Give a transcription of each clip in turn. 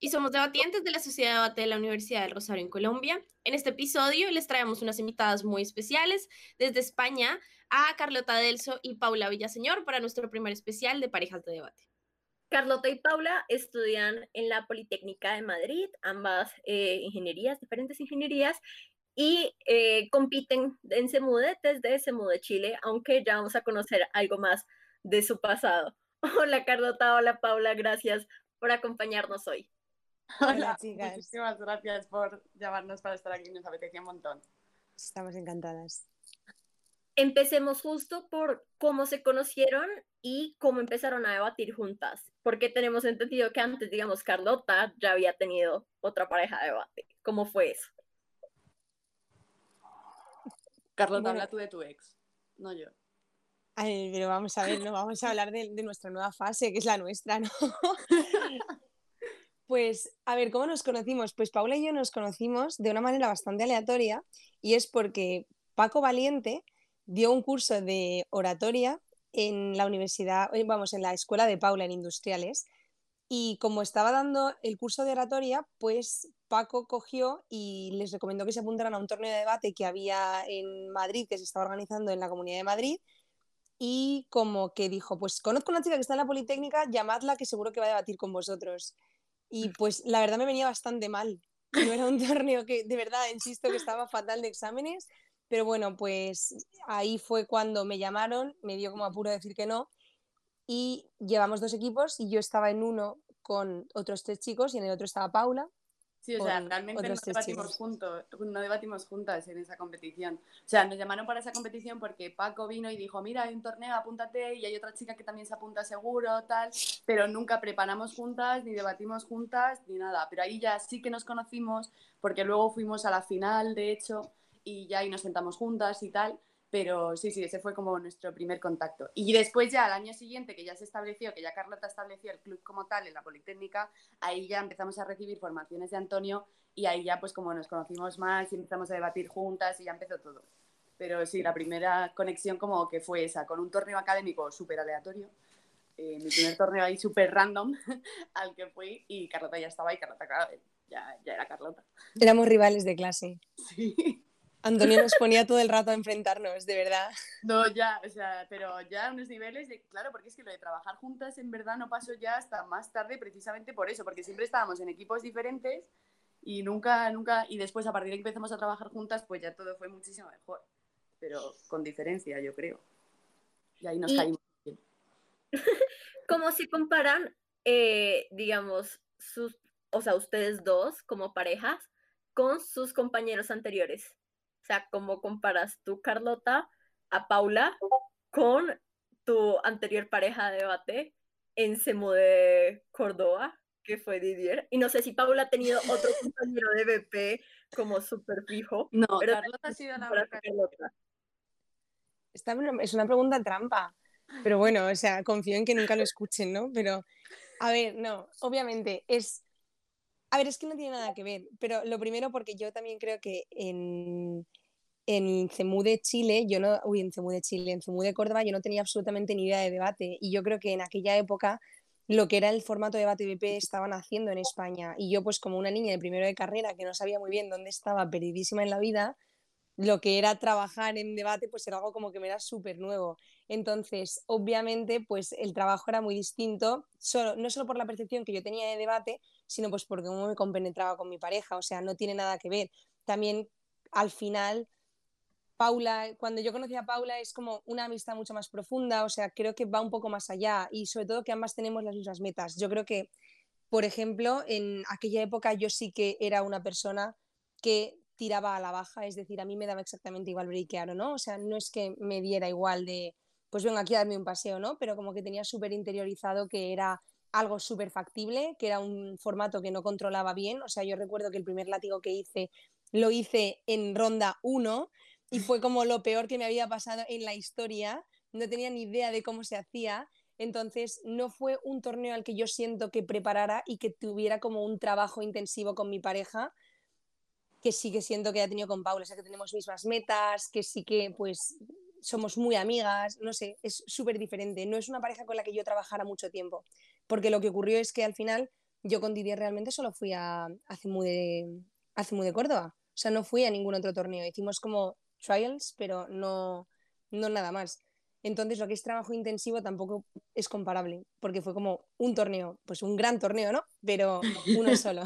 Y somos debatientes de la Sociedad de Debate de la Universidad del Rosario en Colombia. En este episodio les traemos unas invitadas muy especiales desde España a Carlota Delso y Paula Villaseñor para nuestro primer especial de parejas de debate. Carlota y Paula estudian en la Politécnica de Madrid, ambas eh, ingenierías, diferentes ingenierías, y eh, compiten en Semude desde Semude Chile, aunque ya vamos a conocer algo más de su pasado. Hola Carlota, hola Paula, gracias por acompañarnos hoy. Hola, chicas. Muchísimas gracias por llamarnos para estar aquí, nos apetecía un montón. Estamos encantadas. Empecemos justo por cómo se conocieron y cómo empezaron a debatir juntas, porque tenemos entendido que antes, digamos, Carlota ya había tenido otra pareja de debate. ¿Cómo fue eso? Carlota, habla tú de tu ex, no yo. Ay, pero vamos a ver, no vamos a hablar de, de nuestra nueva fase, que es la nuestra, ¿no? Pues, a ver, ¿cómo nos conocimos? Pues Paula y yo nos conocimos de una manera bastante aleatoria y es porque Paco Valiente dio un curso de oratoria en la universidad, eh, vamos, en la escuela de Paula en Industriales. Y como estaba dando el curso de oratoria, pues Paco cogió y les recomendó que se apuntaran a un torneo de debate que había en Madrid, que se estaba organizando en la Comunidad de Madrid. Y como que dijo, pues conozco una chica que está en la Politécnica, llamadla que seguro que va a debatir con vosotros. Y pues la verdad me venía bastante mal. No era un torneo que, de verdad, insisto que estaba fatal de exámenes, pero bueno, pues ahí fue cuando me llamaron, me dio como apuro decir que no, y llevamos dos equipos y yo estaba en uno con otros tres chicos y en el otro estaba Paula Sí, o sea, realmente no debatimos, juntos, no debatimos juntas en esa competición. O sea, nos llamaron para esa competición porque Paco vino y dijo, mira, hay un torneo, apúntate, y hay otra chica que también se apunta seguro, tal, pero nunca preparamos juntas, ni debatimos juntas, ni nada. Pero ahí ya sí que nos conocimos, porque luego fuimos a la final, de hecho, y ya ahí nos sentamos juntas y tal. Pero sí, sí, ese fue como nuestro primer contacto. Y después ya al año siguiente, que ya se estableció, que ya Carlota estableció el club como tal en la Politécnica, ahí ya empezamos a recibir formaciones de Antonio y ahí ya pues como nos conocimos más y empezamos a debatir juntas y ya empezó todo. Pero sí, la primera conexión como que fue esa, con un torneo académico súper aleatorio. Eh, mi primer torneo ahí súper random al que fui y Carlota ya estaba ahí, Carlota, claro, ya, ya era Carlota. Éramos rivales de clase. Sí. Antonio nos ponía todo el rato a enfrentarnos, de verdad. No, ya, o sea, pero ya a unos niveles de, claro, porque es que lo de trabajar juntas en verdad no pasó ya hasta más tarde precisamente por eso, porque siempre estábamos en equipos diferentes y nunca, nunca, y después a partir de que empezamos a trabajar juntas, pues ya todo fue muchísimo mejor, pero con diferencia, yo creo. Y ahí nos caímos. ¿Cómo se comparan, eh, digamos, sus, o sea, ustedes dos como parejas con sus compañeros anteriores? O sea, ¿cómo comparas tú, Carlota, a Paula con tu anterior pareja de debate en Semo de Córdoba, que fue Didier? Y no sé si Paula ha tenido otro compañero de BP como súper fijo. No, pero Carlota ha sido la Carlota. Esta es una pregunta trampa. Pero bueno, o sea, confío en que nunca lo escuchen, ¿no? Pero, a ver, no, obviamente es a ver, es que no tiene nada que ver, pero lo primero porque yo también creo que en, en CEMU de Chile, yo no, uy, en CEMU de Chile, en CEMU de Córdoba yo no tenía absolutamente ni idea de debate y yo creo que en aquella época lo que era el formato de debate BP estaban haciendo en España y yo pues como una niña de primero de carrera que no sabía muy bien dónde estaba, perdidísima en la vida, lo que era trabajar en debate pues era algo como que me era súper nuevo. Entonces, obviamente, pues el trabajo era muy distinto, solo, no solo por la percepción que yo tenía de debate, sino pues porque cómo me compenetraba con mi pareja, o sea, no tiene nada que ver. También al final, Paula, cuando yo conocí a Paula es como una amistad mucho más profunda, o sea, creo que va un poco más allá y sobre todo que ambas tenemos las mismas metas. Yo creo que, por ejemplo, en aquella época yo sí que era una persona que tiraba a la baja, es decir, a mí me daba exactamente igual breakear o no, o sea, no es que me diera igual de, pues vengo aquí a darme un paseo, ¿no? Pero como que tenía súper interiorizado que era algo súper factible, que era un formato que no controlaba bien, o sea, yo recuerdo que el primer látigo que hice lo hice en ronda 1 y fue como lo peor que me había pasado en la historia. No tenía ni idea de cómo se hacía. Entonces, no fue un torneo al que yo siento que preparara y que tuviera como un trabajo intensivo con mi pareja, que sí que siento que ha tenido con Paula, o sea, que tenemos mismas metas, que sí que pues somos muy amigas, no sé, es súper diferente. No es una pareja con la que yo trabajara mucho tiempo, porque lo que ocurrió es que al final yo con Didier realmente solo fui a, a CEMU de, a de Córdoba, o sea, no fui a ningún otro torneo. Hicimos como trials, pero no, no nada más. Entonces, lo que es trabajo intensivo tampoco es comparable, porque fue como un torneo, pues un gran torneo, ¿no? Pero uno solo.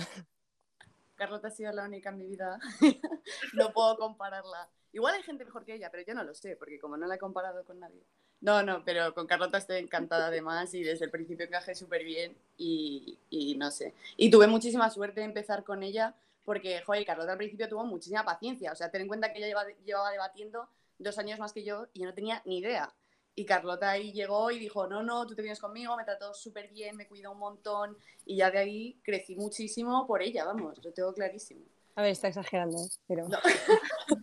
Carlota ha sido la única en mi vida. no puedo compararla. Igual hay gente mejor que ella, pero yo no lo sé, porque como no la he comparado con nadie. No, no, pero con Carlota estoy encantada además y desde el principio encajé súper bien y, y, no sé. Y tuve muchísima suerte de empezar con ella porque, joder, Carlota al principio tuvo muchísima paciencia. O sea, ten en cuenta que ella llevaba, llevaba debatiendo dos años más que yo y yo no tenía ni idea. Y Carlota ahí llegó y dijo, no, no, tú te vienes conmigo, me trató súper bien, me cuidó un montón y ya de ahí crecí muchísimo por ella, vamos, lo tengo clarísimo. A ver, está exagerando, ¿eh? pero...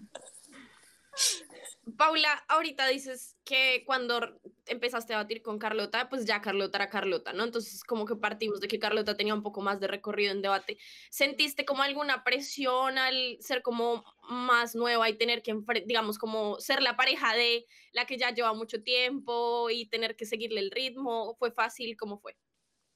Paula, ahorita dices que cuando empezaste a batir con Carlota, pues ya Carlota era Carlota, ¿no? Entonces, como que partimos de que Carlota tenía un poco más de recorrido en debate. ¿Sentiste como alguna presión al ser como más nueva y tener que, digamos, como ser la pareja de la que ya lleva mucho tiempo y tener que seguirle el ritmo? ¿Fue fácil? ¿Cómo fue?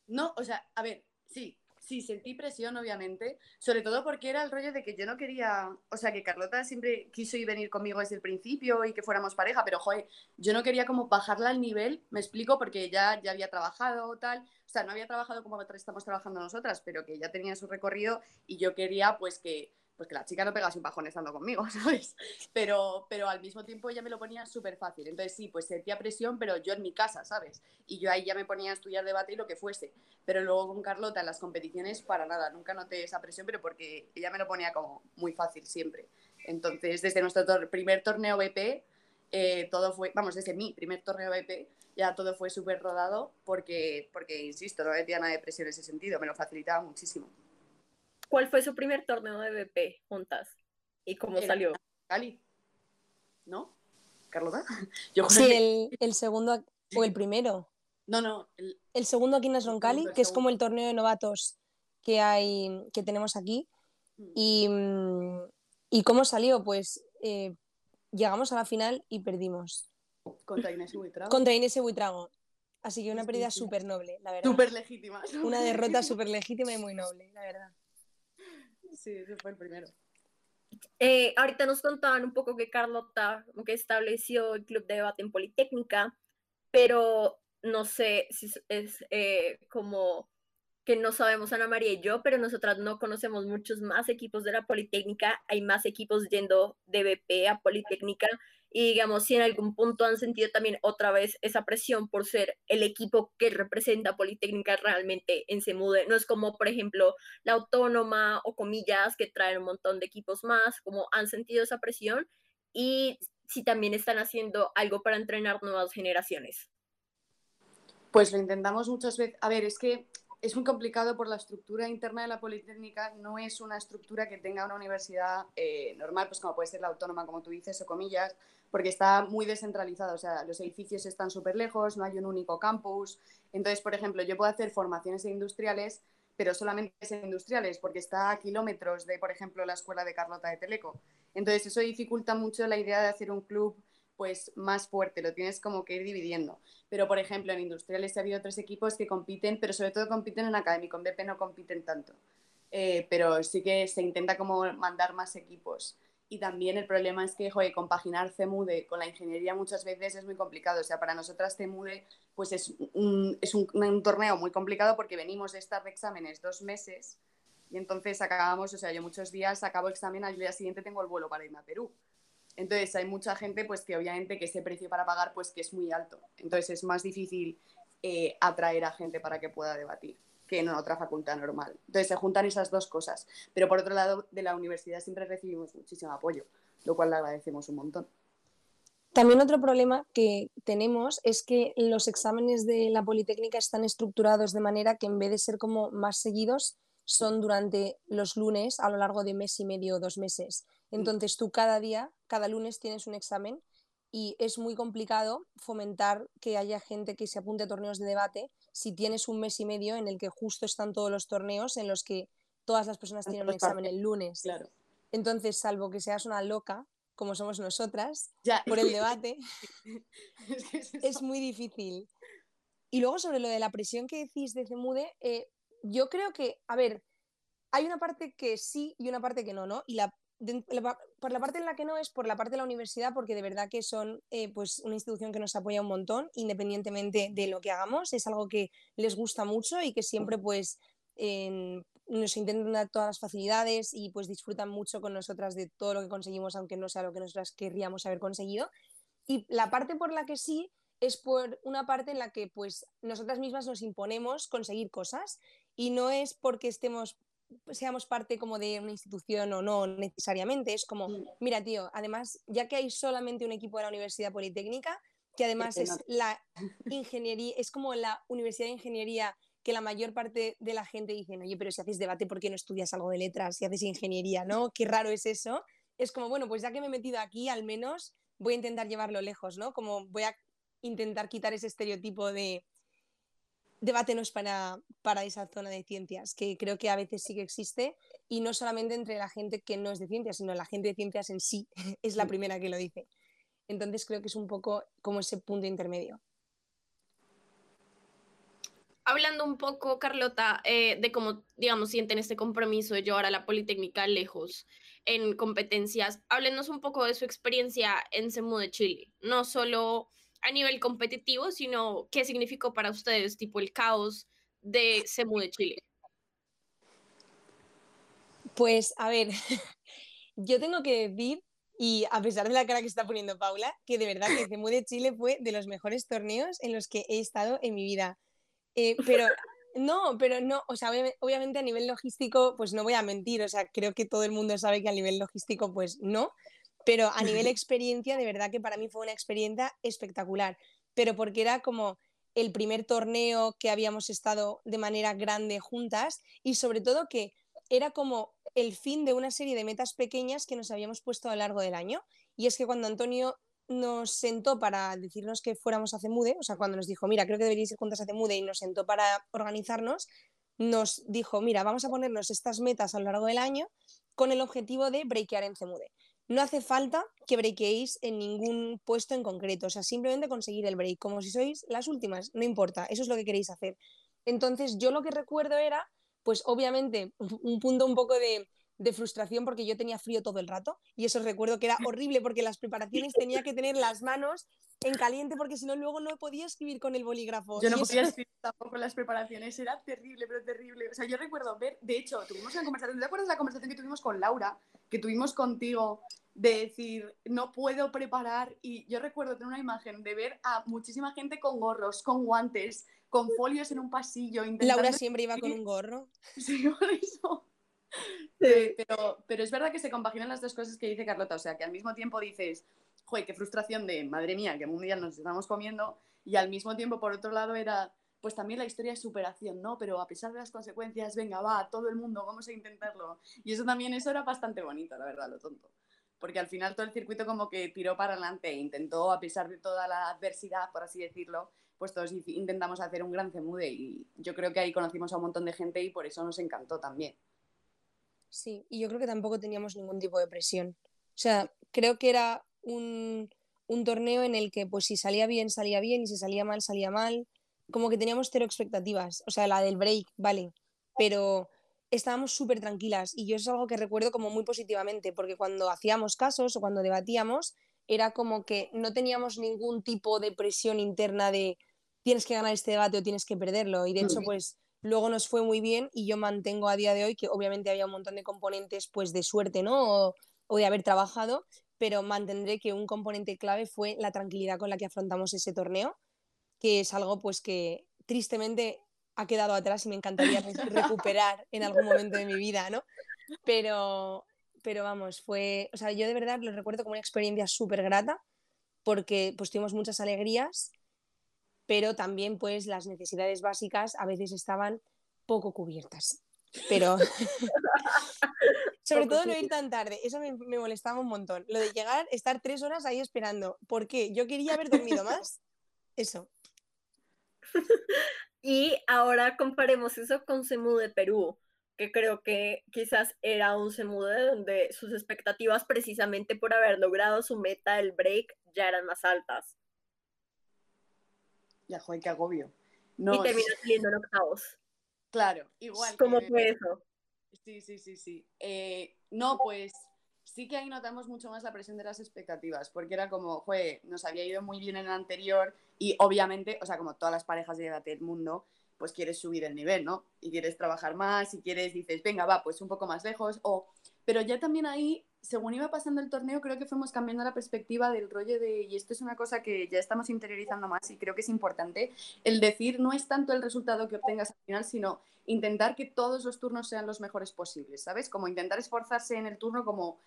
No, o sea, a ver, sí, sí, sentí presión, obviamente, sobre todo porque era el rollo de que yo no quería, o sea, que Carlota siempre quiso ir venir conmigo desde el principio y que fuéramos pareja, pero joder, yo no quería como bajarla al nivel, me explico, porque ya, ya había trabajado tal, o sea, no había trabajado como estamos trabajando nosotras, pero que ya tenía su recorrido y yo quería pues que pues que la chica no pegase un bajón estando conmigo, ¿sabes? Pero, pero al mismo tiempo ella me lo ponía súper fácil. Entonces sí, pues sentía presión, pero yo en mi casa, ¿sabes? Y yo ahí ya me ponía a estudiar debate y lo que fuese. Pero luego con Carlota en las competiciones, para nada, nunca noté esa presión, pero porque ella me lo ponía como muy fácil siempre. Entonces, desde nuestro primer torneo BP, eh, todo fue, vamos, desde mi primer torneo BP, ya todo fue súper rodado porque, porque, insisto, no metía nada de presión en ese sentido, me lo facilitaba muchísimo. ¿Cuál fue su primer torneo de BP juntas? ¿Y cómo salió? Cali. ¿No? ¿Carlota? Yo sí, el, segundo o el primero. No, no. El, segundo aquí en Nasron Cali, que es como el torneo de novatos que hay, que tenemos aquí. Mm. Y, y cómo salió, pues eh, llegamos a la final y perdimos. Contra Inés y Buitrago. Contra Inés y Buitrago. Así que una pérdida súper noble, la verdad. Súper legítima. Una derrota súper legítima y muy noble, la verdad. Sí, ese fue el primero. Eh, ahorita nos contaban un poco que Carlota que estableció el club de debate en Politécnica, pero no sé si es eh, como que no sabemos Ana María y yo, pero nosotras no conocemos muchos más equipos de la Politécnica, hay más equipos yendo de BP a Politécnica y digamos si en algún punto han sentido también otra vez esa presión por ser el equipo que representa Politécnica realmente en Semude. No es como, por ejemplo, la Autónoma o Comillas que traen un montón de equipos más, como han sentido esa presión y si también están haciendo algo para entrenar nuevas generaciones. Pues lo intentamos muchas veces. A ver, es que es muy complicado por la estructura interna de la Politécnica, no es una estructura que tenga una universidad eh, normal, pues como puede ser la autónoma, como tú dices, o comillas, porque está muy descentralizado, o sea, los edificios están súper lejos, no hay un único campus. Entonces, por ejemplo, yo puedo hacer formaciones industriales, pero solamente en industriales, porque está a kilómetros de, por ejemplo, la escuela de Carlota de Teleco. Entonces, eso dificulta mucho la idea de hacer un club pues más fuerte, lo tienes como que ir dividiendo. Pero, por ejemplo, en industriales ha habido tres equipos que compiten, pero sobre todo compiten en académico, en BP no compiten tanto. Eh, pero sí que se intenta como mandar más equipos. Y también el problema es que, joder, compaginar CEMUDE con la ingeniería muchas veces es muy complicado. O sea, para nosotras CEMUDE pues es, un, es un torneo muy complicado porque venimos de estar de exámenes dos meses y entonces acabamos, o sea, yo muchos días acabo examen, al día siguiente tengo el vuelo para irme a Perú. Entonces hay mucha gente pues que obviamente que ese precio para pagar pues que es muy alto. Entonces es más difícil eh, atraer a gente para que pueda debatir que en otra facultad normal. Entonces se juntan esas dos cosas. Pero por otro lado, de la universidad siempre recibimos muchísimo apoyo, lo cual le agradecemos un montón. También otro problema que tenemos es que los exámenes de la Politécnica están estructurados de manera que en vez de ser como más seguidos, son durante los lunes a lo largo de mes y medio o dos meses. Entonces tú cada día, cada lunes tienes un examen y es muy complicado fomentar que haya gente que se apunte a torneos de debate si tienes un mes y medio en el que justo están todos los torneos en los que todas las personas tienen un examen el lunes. Claro. Entonces, salvo que seas una loca, como somos nosotras, por el debate, es, muy difícil. Y luego sobre lo de la presión que decís de Cemude, eh, yo creo que, a ver, hay una parte que sí y una parte que no, ¿no? Y la, por la parte en la que no es por la parte de la universidad, porque de verdad que son eh, pues una institución que nos apoya un montón, independientemente de lo que hagamos, es algo que les gusta mucho y que siempre pues nos intentan dar todas las facilidades y pues disfrutan mucho con nosotras de todo lo que conseguimos, aunque no sea lo que nosotras querríamos haber conseguido. Y la parte por la que sí es por una parte en la que pues nosotras mismas nos imponemos conseguir cosas y no es porque estemos seamos parte como de una institución o no necesariamente, es como, mira tío, además, ya que hay solamente un equipo de la Universidad Politécnica, que además es la ingeniería, es como la Universidad de Ingeniería que la mayor parte de la gente dice, oye, pero si haces debate, ¿por qué no estudias algo de letras? Si haces ingeniería, ¿no? Qué raro es eso. Es como, bueno, pues ya que me he metido aquí, al menos voy a intentar llevarlo lejos, ¿no? Como voy a intentar quitar ese estereotipo de debate no es para, para esa zona de ciencias, que creo que a veces sí que existe, y no solamente entre la gente que no es de ciencias, sino la gente de ciencias en sí es la primera que lo dice. Entonces creo que es un poco como ese punto intermedio. Hablando un poco, Carlota, eh, de cómo, digamos, sienten este compromiso de llevar a la Politécnica lejos en competencias, háblenos un poco de su experiencia en CEMU de Chile, no solo a nivel competitivo, sino qué significó para ustedes, tipo el caos de CEMU de Chile. Pues, a ver, yo tengo que decir, y a pesar de la cara que está poniendo Paula, que de verdad que CEMU de Chile fue de los mejores torneos en los que he estado en mi vida eh, pero no, pero no, o sea, obviamente a nivel logístico, pues no voy a mentir, o sea, creo que todo el mundo sabe que a nivel logístico, pues no, pero a nivel experiencia, de verdad que para mí fue una experiencia espectacular, pero porque era como el primer torneo que habíamos estado de manera grande juntas y sobre todo que era como el fin de una serie de metas pequeñas que nos habíamos puesto a lo largo del año. Y es que cuando Antonio nos sentó para decirnos que fuéramos a CEMUDE, o sea, cuando nos dijo, mira, creo que deberíais ir juntas a CEMUDE y nos sentó para organizarnos, nos dijo, mira, vamos a ponernos estas metas a lo largo del año con el objetivo de breakear en CEMUDE. No hace falta que breakéis en ningún puesto en concreto, o sea, simplemente conseguir el break, como si sois las últimas, no importa, eso es lo que queréis hacer. Entonces, yo lo que recuerdo era, pues obviamente, un punto un poco de de frustración porque yo tenía frío todo el rato y eso recuerdo que era horrible porque las preparaciones tenía que tener las manos en caliente porque si no luego no podía escribir con el bolígrafo. Yo no podía escribir tampoco las preparaciones, era terrible, pero terrible. O sea, yo recuerdo ver, de hecho, tuvimos una conversación, ¿te acuerdas la conversación que tuvimos con Laura, que tuvimos contigo de decir, no puedo preparar y yo recuerdo tener una imagen de ver a muchísima gente con gorros, con guantes, con folios en un pasillo. Laura siempre iba con un gorro. Sí, por eso. Pero, pero es verdad que se compaginan las dos cosas que dice Carlota, o sea, que al mismo tiempo dices, joder, qué frustración de, madre mía, que mundial nos estamos comiendo, y al mismo tiempo, por otro lado, era, pues también la historia de superación, ¿no? Pero a pesar de las consecuencias, venga, va, todo el mundo, vamos a intentarlo. Y eso también, eso era bastante bonito, la verdad, lo tonto. Porque al final todo el circuito como que tiró para adelante e intentó, a pesar de toda la adversidad, por así decirlo, pues todos intentamos hacer un gran cemude y yo creo que ahí conocimos a un montón de gente y por eso nos encantó también. Sí, y yo creo que tampoco teníamos ningún tipo de presión. O sea, creo que era un, torneo en el que pues si salía bien, salía bien y si salía mal, salía mal. Como que teníamos cero expectativas. O sea, la del break, vale. Pero estábamos súper tranquilas y yo es algo que recuerdo como muy positivamente, porque cuando hacíamos casos o cuando debatíamos, era como que no teníamos ningún tipo de presión interna de tienes que ganar este debate o tienes que perderlo. Y de hecho, pues luego nos fue muy bien y yo mantengo a día de hoy que obviamente había un montón de componentes pues de suerte, ¿no? O, de haber trabajado, pero mantendré que un componente clave fue la tranquilidad con la que afrontamos ese torneo, que es algo pues que tristemente ha quedado atrás y me encantaría recuperar en algún momento de mi vida, ¿no? Pero, pero vamos, fue, o sea, yo de verdad lo recuerdo como una experiencia súper grata porque pues tuvimos muchas alegrías pero también pues las necesidades básicas a veces estaban poco cubiertas. pero sobre todo no ir tan tarde, eso me, me, molestaba un montón. Lo de llegar, estar tres horas ahí esperando, ¿por qué? Yo quería haber dormido más, eso. y ahora comparemos eso con Semu de Perú, que creo que quizás era un Semu de donde sus expectativas precisamente por haber logrado su meta, el break, ya eran más altas. Ya, joder, qué agobio. No, y terminó saliendo en octavos. Claro, igual. ¿Cómo fue eso? Sí, sí, sí, sí. Eh, no, pues sí que ahí notamos mucho más la presión de las expectativas, porque era como, joder, nos había ido muy bien en el anterior y obviamente, o sea, como todas las parejas de debate del mundo, pues quieres subir el nivel, ¿no? Y quieres trabajar más, y quieres, dices, venga, va, pues un poco más lejos, o... Pero ya también ahí según iba pasando el torneo, creo que fuimos cambiando la perspectiva del rollo de, y esto es una cosa que ya estamos interiorizando más y creo que es importante, el decir no es tanto el resultado que obtengas al final, sino intentar que todos los turnos sean los mejores posibles, ¿sabes? Como intentar esforzarse en el turno como,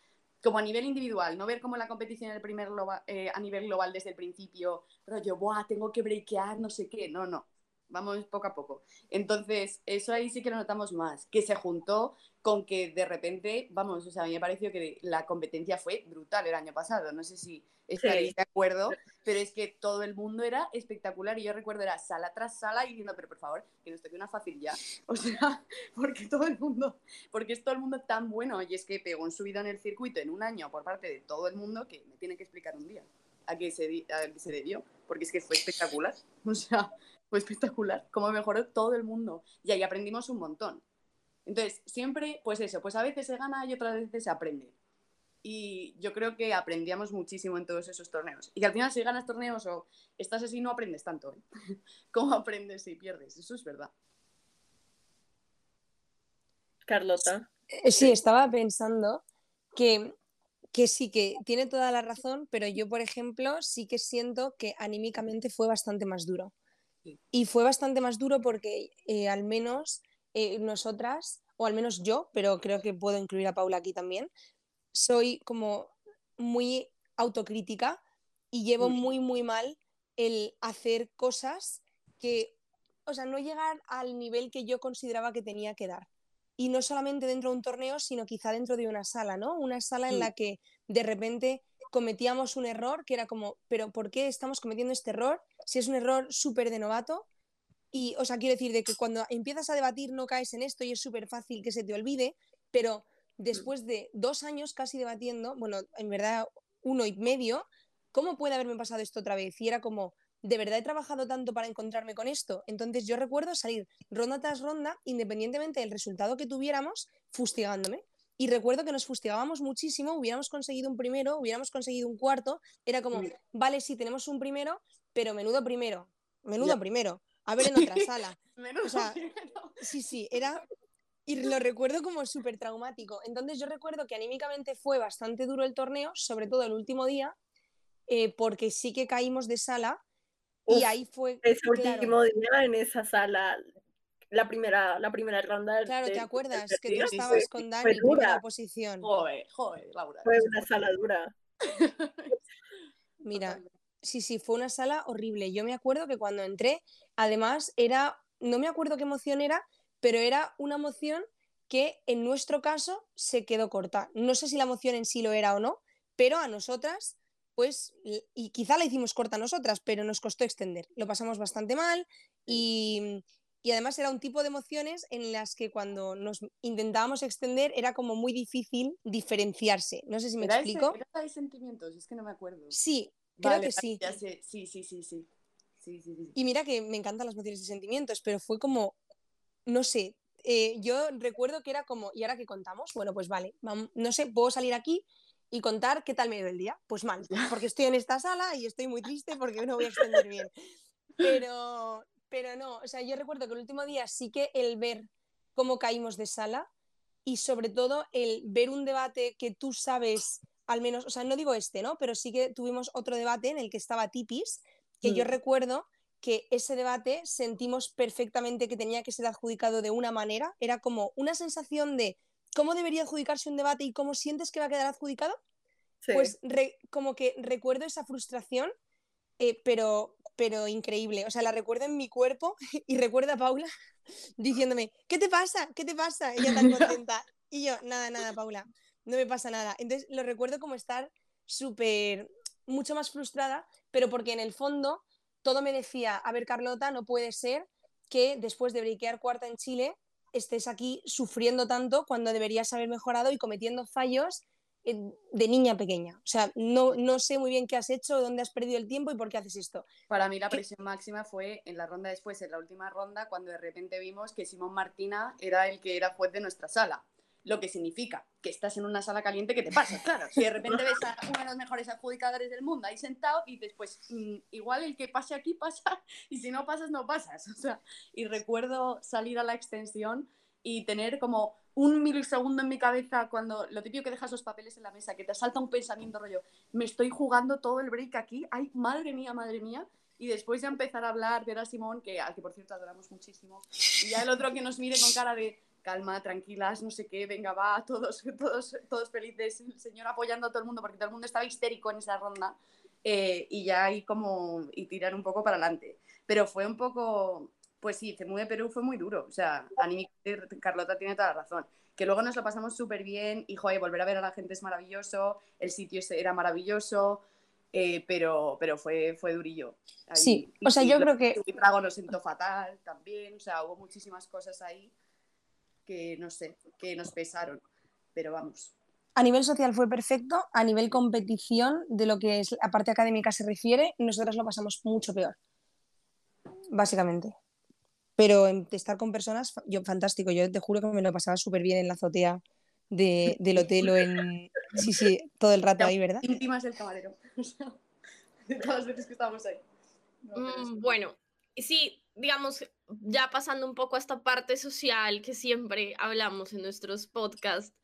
como a nivel individual, no ver como la competición el primer eh, a nivel global desde el principio, rollo, Buah, tengo que breakear, no sé qué, no, no, vamos poco a poco. Entonces, eso ahí sí que lo notamos más, que se juntó con que de repente, vamos, o sea, a mí me pareció que la competencia fue brutal el año pasado, no sé si estaréis de acuerdo, pero es que todo el mundo era espectacular y yo recuerdo era sala tras sala y diciendo, pero por favor, que nos toque una fácil ya, o sea, porque todo el mundo, porque es todo el mundo tan bueno y es que pegó un subido en el circuito en un año por parte de todo el mundo que me tiene que explicar un día a qué se, a qué se debió, porque es que fue espectacular, o sea, fue espectacular, como mejoró todo el mundo. Y ahí aprendimos un montón. Entonces, siempre, pues eso, pues a veces se gana y otras veces se aprende. Y yo creo que aprendíamos muchísimo en todos esos torneos. Y que al final si ganas torneos o estás así no aprendes tanto. ¿eh? ¿Cómo aprendes si pierdes? Eso es verdad. Carlota. Eh, sí, estaba pensando que, que sí, que tiene toda la razón, pero yo, por ejemplo, sí que siento que anímicamente fue bastante más duro. Y fue bastante más duro porque eh, al menos eh, nosotras, o al menos yo, pero creo que puedo incluir a Paula aquí también, soy como muy autocrítica y llevo muy, muy mal el hacer cosas que, o sea, no llegar al nivel que yo consideraba que tenía que dar. Y no solamente dentro de un torneo, sino quizá dentro de una sala, ¿no? Una sala en la que de repente cometíamos un error que era como, pero ¿por qué estamos cometiendo este error? Si es un error súper de novato. Y, o sea, quiero decir, de que cuando empiezas a debatir no caes en esto y es súper fácil que se te olvide, pero después de dos años casi debatiendo, bueno, en verdad uno y medio, ¿cómo puede haberme pasado esto otra vez? Y era como, ¿de verdad he trabajado tanto para encontrarme con esto? Entonces yo recuerdo salir ronda tras ronda, independientemente del resultado que tuviéramos, fustigándome. Y recuerdo que nos fustigábamos muchísimo, hubiéramos conseguido un primero, hubiéramos conseguido un cuarto, era como, vale, sí, tenemos un primero, pero menudo primero, menudo primero, a ver en otra sala. menudo primero. Sí, sí, era... Y lo recuerdo como súper traumático. Entonces yo recuerdo que anímicamente fue bastante duro el torneo, sobre todo el último día, eh, porque sí que caímos de sala y ahí fue... Ese último día en esa sala la primera, la primera ronda. Claro, ¿te acuerdas? que tú estabas con Dani en primera posición. Joder, joder, Laura. Fue una sala dura. Mira, sí, sí, fue una sala horrible. Yo me acuerdo que cuando entré, además era, no me acuerdo qué emoción era, pero era una emoción que en nuestro caso se quedó corta. No sé si la emoción en sí lo era o no, pero a nosotras, pues, y quizá la hicimos corta a nosotras, pero nos costó extender. Lo pasamos bastante mal y, y además era un tipo de emociones en las que cuando nos intentábamos extender era como muy difícil diferenciarse. No sé si me explico. ¿Era de sentimientos? Es que no me acuerdo. Sí, creo que sí. Sí, sí, sí, sí. Y mira que me encantan las emociones y sentimientos, pero fue como, no sé, eh, yo recuerdo que era como, ¿y ahora qué contamos? Bueno, pues vale, no sé, puedo salir aquí y contar qué tal me dio el día. Pues mal, porque estoy en esta sala y estoy muy triste porque no voy a extender bien. Pero pero no, o sea, yo recuerdo que el último día sí que el ver cómo caímos de sala y sobre todo el ver un debate que tú sabes, al menos, o sea, no digo este, ¿no? Pero sí que tuvimos otro debate en el que estaba Tipis, que yo mm. recuerdo que ese debate sentimos perfectamente que tenía que ser adjudicado de una manera, era como una sensación de cómo debería adjudicarse un debate y cómo sientes que va a quedar adjudicado. Pues como que recuerdo esa frustración, eh, pero pero increíble. O sea, la recuerdo en mi cuerpo y recuerdo a Paula diciéndome, ¿qué te pasa? ¿Qué te pasa? Ella tan contenta. Y yo, nada, nada, Paula, no me pasa nada. Entonces lo recuerdo como estar súper, mucho más frustrada, pero porque en el fondo todo me decía, a ver, Carlota, no puede ser que después de breakear cuarta en Chile estés aquí sufriendo tanto cuando deberías haber mejorado y cometiendo fallos de niña pequeña. O sea, no, no sé muy bien qué has hecho, dónde has perdido el tiempo y por qué haces esto. Para mí la presión máxima fue en la ronda después, en la última ronda, cuando de repente vimos que Simón Martina era el que era juez de nuestra sala. Lo que significa que estás en una sala caliente que te pasa, claro. Si de repente ves a uno de los mejores adjudicadores del mundo ahí sentado y después, mm, igual el que pase aquí pasa y si no pasas, no pasas. O sea, y recuerdo salir a la extensión y tener como un milisegundo en mi cabeza cuando lo típico que dejas los papeles en la mesa, que te salta un pensamiento rollo, me estoy jugando todo el break aquí, ay, madre mía, madre mía, y después ya empezar a hablar de a Simón, que al que por cierto adoramos muchísimo, y ya el otro que nos mire con cara de calma, tranquilas, no sé qué, venga, va, todos, todos, todos felices, el señor apoyando a todo el mundo, porque todo el mundo estaba histérico en esa ronda, eh, y ya ahí como, y tirar un poco para adelante. Pero fue un poco, pues sí, Cemu de Perú fue muy duro. O sea, anímicamente Carlota tiene toda la razón. Que luego nos lo pasamos súper bien y, joder, volver a ver a la gente es maravilloso, el sitio era maravilloso, eh, pero, pero fue, fue durillo. sí, o sea, yo creo que... El trago nos sentó fatal también, o sea, hubo muchísimas cosas ahí que, no sé, que nos pesaron, pero vamos. A nivel social fue perfecto, a nivel competición, de lo que es la parte académica se refiere, nosotros lo pasamos mucho peor, básicamente. Pero en estar con personas, yo fantástico, yo te juro que me lo pasaba súper bien en la azotea de, del hotel o en... Sí, sí, todo el rato ahí, ¿verdad? Íntimas del camarero, de todas las veces que estábamos ahí. Mm, bueno, sí, digamos, ya pasando un poco a esta parte social que siempre hablamos en nuestros podcasts.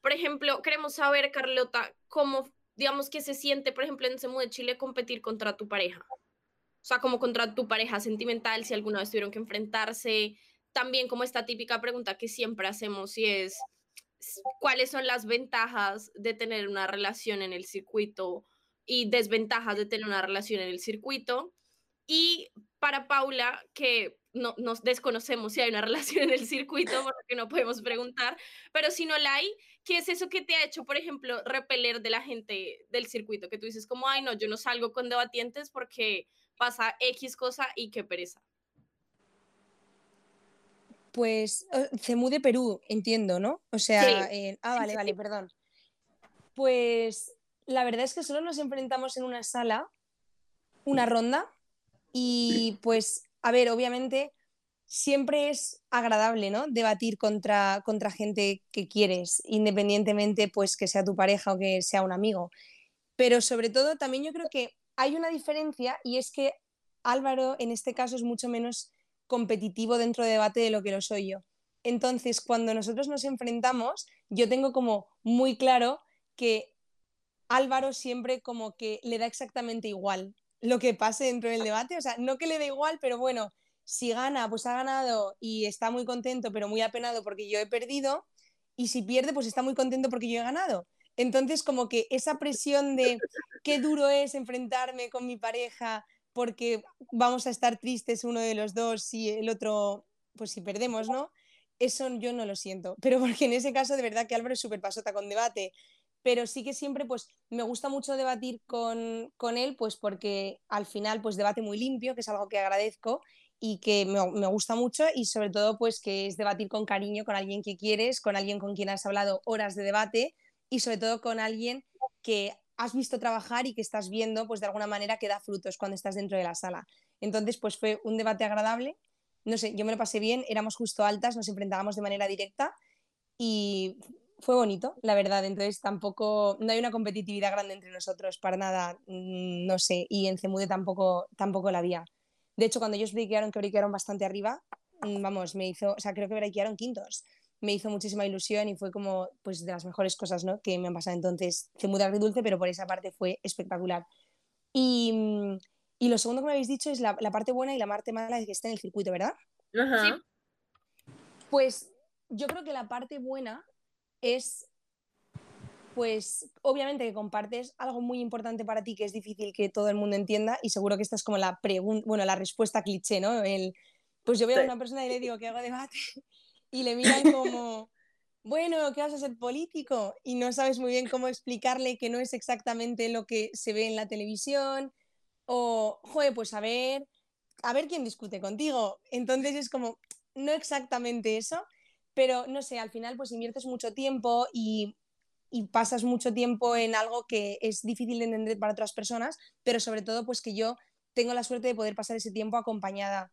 Por ejemplo, queremos saber, Carlota, cómo, digamos, que se siente, por ejemplo, en Semu de Chile competir contra tu pareja. O sea, como contra tu pareja sentimental, si alguna vez tuvieron que enfrentarse. También como esta típica pregunta que siempre hacemos y es, ¿cuáles son las ventajas de tener una relación en el circuito y desventajas de tener una relación en el circuito? Y para Paula, que no, nos desconocemos si hay una relación en el circuito, porque no podemos preguntar, pero si no la hay, ¿qué es eso que te ha hecho, por ejemplo, repeler de la gente del circuito? Que tú dices como, ay, no, yo no salgo con debatientes porque pasa X cosa y qué pereza. Pues se mude Perú, entiendo, ¿no? O sea, ah, vale, vale, perdón. Pues la verdad es que solo nos enfrentamos en una sala, una ronda, y pues, a ver, obviamente siempre es agradable, ¿no? Debatir contra, contra gente que quieres, independientemente pues que sea tu pareja o que sea un amigo. Pero sobre todo también yo creo que hay una diferencia y es que Álvaro en este caso es mucho menos competitivo dentro de debate de lo que lo soy yo. Entonces, cuando nosotros nos enfrentamos, yo tengo como muy claro que Álvaro siempre como que le da exactamente igual lo que pase dentro del debate, o sea, no que le dé igual, pero bueno, si gana, pues ha ganado y está muy contento, pero muy apenado porque yo he perdido, y si pierde, pues está muy contento porque yo he ganado. Entonces, como que esa presión de qué duro es enfrentarme con mi pareja porque vamos a estar tristes uno de los dos y el otro, pues si perdemos, ¿no? Eso yo no lo siento, pero porque en ese caso de verdad que Álvaro es súper pasota con debate, pero sí que siempre pues me gusta mucho debatir con, con, él, pues porque al final pues debate muy limpio, que es algo que agradezco y que me, me, gusta mucho y sobre todo pues que es debatir con cariño con alguien que quieres, con alguien con quien has hablado horas de debate y sobre todo con alguien que has visto trabajar y que estás viendo, pues de alguna manera que da frutos cuando estás dentro de la sala. Entonces, pues fue un debate agradable. No sé, yo me lo pasé bien, éramos justo altas, nos enfrentábamos de manera directa y fue bonito, la verdad. Entonces, tampoco, no hay una competitividad grande entre nosotros, para nada, mm, no sé. Y en Cemude tampoco, tampoco la había. De hecho, cuando ellos breakearon, que breakearon bastante arriba, mm, vamos, me hizo, o sea, creo que breakearon quintos me hizo muchísima ilusión y fue como pues de las mejores cosas ¿no? que me han pasado entonces. Fue muy agridulce, pero por esa parte fue espectacular. Y, y, lo segundo que me habéis dicho es la, la, parte buena y la parte mala de que esté en el circuito, ¿verdad? Ajá. Pues yo creo que la parte buena es pues obviamente que compartes algo muy importante para ti que es difícil que todo el mundo entienda y seguro que esta es como la pregunta, bueno, la respuesta cliché, ¿no? El, pues yo veo a una persona y le digo que hago debate y le miran como, bueno, ¿qué vas a ser político? Y no sabes muy bien cómo explicarle que no es exactamente lo que se ve en la televisión o, joder, pues a ver, a ver quién discute contigo. Entonces es como, no exactamente eso, pero no sé, al final pues inviertes mucho tiempo y, y, pasas mucho tiempo en algo que es difícil de entender para otras personas, pero sobre todo pues que yo tengo la suerte de poder pasar ese tiempo acompañada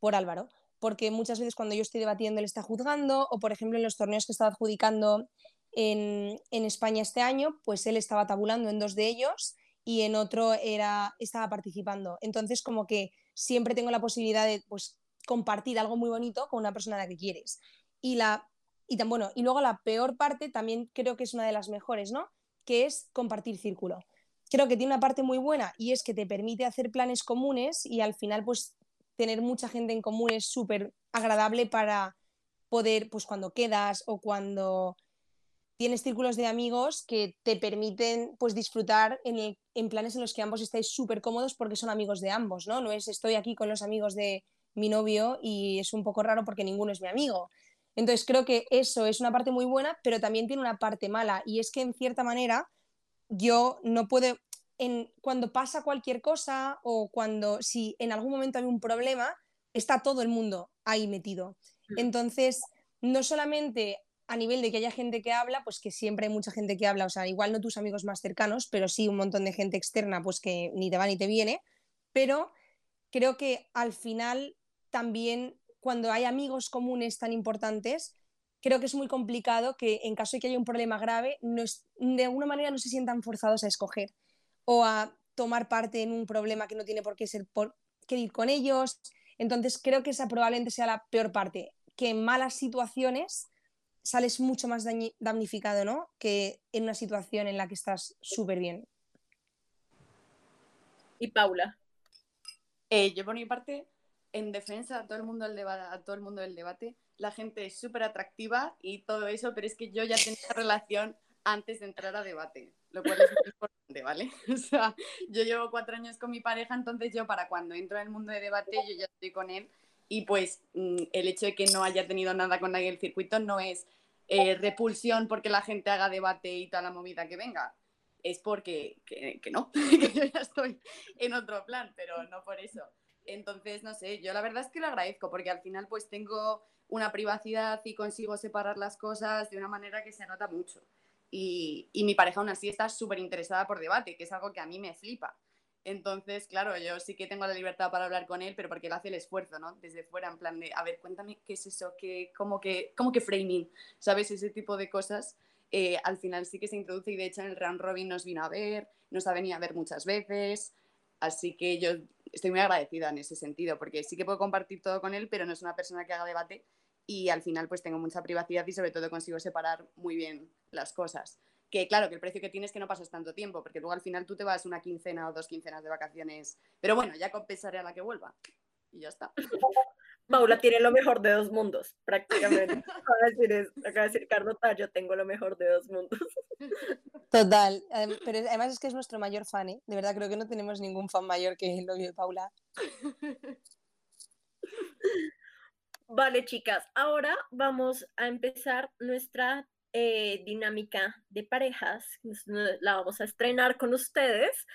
por Álvaro, porque muchas veces cuando yo estoy debatiendo él está juzgando o por ejemplo en los torneos que estaba adjudicando en, en España este año, pues él estaba tabulando en dos de ellos y en otro era, estaba participando. Entonces como que siempre tengo la posibilidad de pues, compartir algo muy bonito con una persona a la que quieres. Y, la, y, tan, bueno, y luego la peor parte también creo que es una de las mejores, ¿no? Que es compartir círculo. Creo que tiene una parte muy buena y es que te permite hacer planes comunes y al final pues tener mucha gente en común es súper agradable para poder, pues cuando quedas o cuando tienes círculos de amigos que te permiten pues disfrutar en, en planes en los que ambos estáis súper cómodos porque son amigos de ambos, ¿no? No es estoy aquí con los amigos de mi novio y es un poco raro porque ninguno es mi amigo. Entonces creo que eso es una parte muy buena, pero también tiene una parte mala y es que en cierta manera yo no puedo, en, cuando pasa cualquier cosa o cuando si en algún momento hay un problema, está todo el mundo ahí metido. Mm. Entonces, no solamente a nivel de que haya gente que habla, pues que siempre hay mucha gente que habla, o sea, igual no tus amigos más cercanos, pero sí un montón de gente externa, pues que ni te va ni te viene, pero creo que al final también cuando hay amigos comunes tan importantes, creo que es muy complicado que en caso de que haya un problema grave, no de alguna manera no se sientan forzados a escoger o a tomar parte en un problema que no tiene por qué ser por qué ir con ellos. Entonces creo que esa probablemente sea la peor parte, que en malas situaciones sales mucho más damnificado, ¿no? Que en una situación en la que estás súper bien. Y Paula. Eh, yo por mi parte, en defensa a todo el mundo del debate, a todo el mundo del debate, la gente es súper atractiva y todo eso, pero es que yo ya tenía relación antes de entrar a debate, lo cual es muy importante, ¿vale? O sea, yo llevo cuatro años con mi pareja, entonces yo para cuando entro en el mundo de debate, yo ya estoy con él y pues mm, el hecho de que no haya tenido nada con nadie el circuito no es eh, repulsión porque la gente haga debate y toda la movida que venga. Es porque que, no, que yo ya estoy en otro plan, pero no por eso. Entonces, no sé, yo la verdad es que lo agradezco porque al final pues tengo una privacidad y consigo separar las cosas de una manera que se nota mucho. Y, mi pareja aún así está súper interesada por debate, que es algo que a mí me flipa. Entonces, claro, yo sí que tengo la libertad para hablar con él, pero porque él hace el esfuerzo, ¿no? Desde fuera, en plan de, a ver, cuéntame qué es eso, qué, cómo, que, cómo que framing, ¿sabes? Ese tipo de cosas. Eh, al final sí que se introduce y de hecho en el round robin nos vino a ver, nos ha venido a ver muchas veces, así que yo estoy muy agradecida en ese sentido, porque sí que puedo compartir todo con él, pero no es una persona que haga debate y al final pues tengo mucha privacidad y sobre todo consigo separar muy bien las cosas que claro, que el precio que tienes es que no pasas tanto tiempo, porque luego al final tú te vas una quincena o dos quincenas de vacaciones, pero bueno, ya compensaré a la que vuelva y ya está. Paula tiene lo mejor de dos mundos, prácticamente. Acaba de decir, acaba de decir Carlota, yo tengo lo mejor de dos mundos. Total, pero además es que es nuestro mayor fan, ¿eh? De verdad creo que no tenemos ningún fan mayor que el novio de Paula. Vale, chicas, ahora vamos a empezar nuestra eh, dinámica de parejas, la vamos a estrenar con ustedes.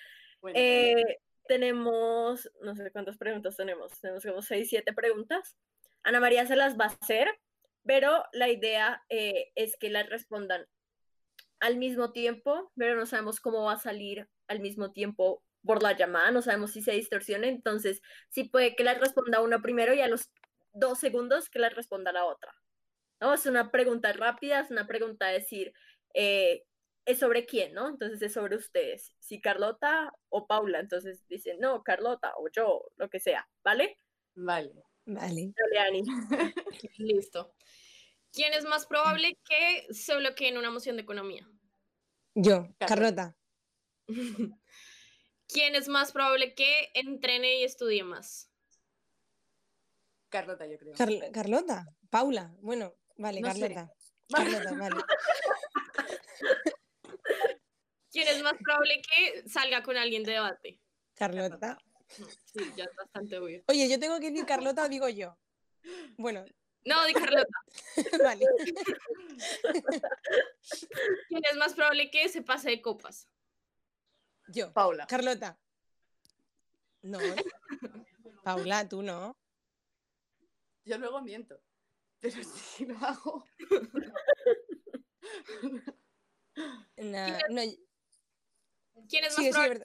Eh, tenemos, no sé cuántas preguntas tenemos, tenemos como seis, siete preguntas. Ana María se las va a hacer, pero la idea eh, es que las respondan al mismo tiempo, pero no sabemos cómo va a salir al mismo tiempo por la llamada, no sabemos si se distorsiona, entonces sí puede que las responda uno primero y a los dos segundos que las responda la otra. ¿no? Es una pregunta rápida, es una pregunta a decir, eh, es sobre quién, ¿no? Entonces es sobre ustedes, si Carlota o Paula, entonces dicen, no, Carlota o yo, lo que sea, ¿vale? Vale. Vale. Listo. ¿Quién es más probable que se bloquee en una moción de economía? Yo, Carlota. ¿Quién es más probable que entrene y estudie más? Carlota, yo creo. Carlota, Paula, bueno, Vale, Carlota. Carlota, vale. ¿Quién es más probable que salga con alguien de debate? Carlota. Sí, ya es bastante obvio. Oye, yo tengo que decir Carlota o digo yo. Bueno, No, di Carlota. vale. ¿Quién es más probable que se pase de copas? Yo. Paula. Carlota. No. Paula, tú no. Yo luego miento. Pero sí lo hago. Na- no, ¿Quién es más sí, probable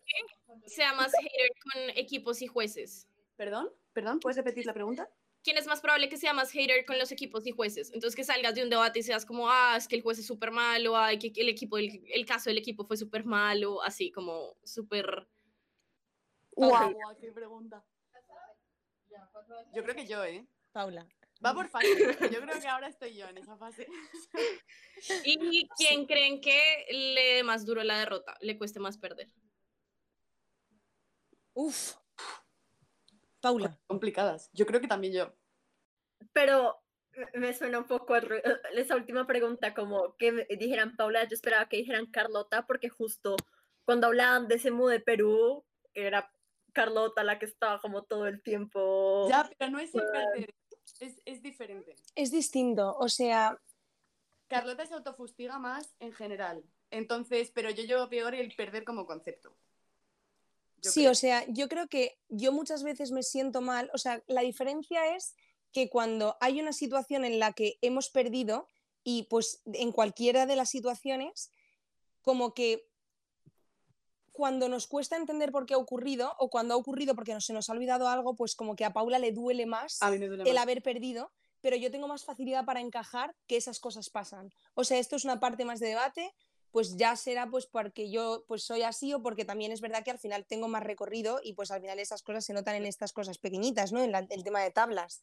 que sea más hater con equipos y jueces? ¿Perdón? ¿Perdón? ¿Puedes repetir la pregunta? ¿Quién es más probable que sea más hater con los equipos y jueces? Entonces que salgas de un debate y seas como, ah, es que el juez es súper malo, ay, que el equipo, el, el caso del equipo fue súper malo, así como súper... Guau, ¡Qué pregunta! Yo creo que yo, ¿eh? Paula. Va por fase. Yo creo que ahora estoy yo en esa fase. ¿Y quién creen que le dé más duro la derrota? Le cueste más perder. Uf. Paula. Complicadas. Yo creo que también yo. Pero me- suena un poco al re- eh, esa última pregunta, como que me dijeran Paula, yo esperaba que dijeran Carlota, porque justo cuando hablaban de ese mu de Perú, era Carlota la que estaba como todo el tiempo. Ya, pero no es el perder. Es, es diferente. Es distinto. O sea, Carlota se autofustiga más en general. Entonces, pero yo llevo peor el perder como concepto. Yo sí, creo. o sea, yo creo que yo muchas veces me siento mal. O sea, la diferencia es que cuando hay una situación en la que hemos perdido y pues en cualquiera de las situaciones, como que cuando nos cuesta entender por qué ha ocurrido o cuando ha ocurrido porque se nos ha olvidado algo, pues como que a Paula le duele más duele el más. haber perdido, pero yo tengo más facilidad para encajar que esas cosas pasan. O sea, esto es una parte más de debate, pues ya será pues porque yo pues soy así o porque también es verdad que al final tengo más recorrido y pues al final esas cosas se notan en estas cosas pequeñitas, ¿no? En la- el tema de tablas.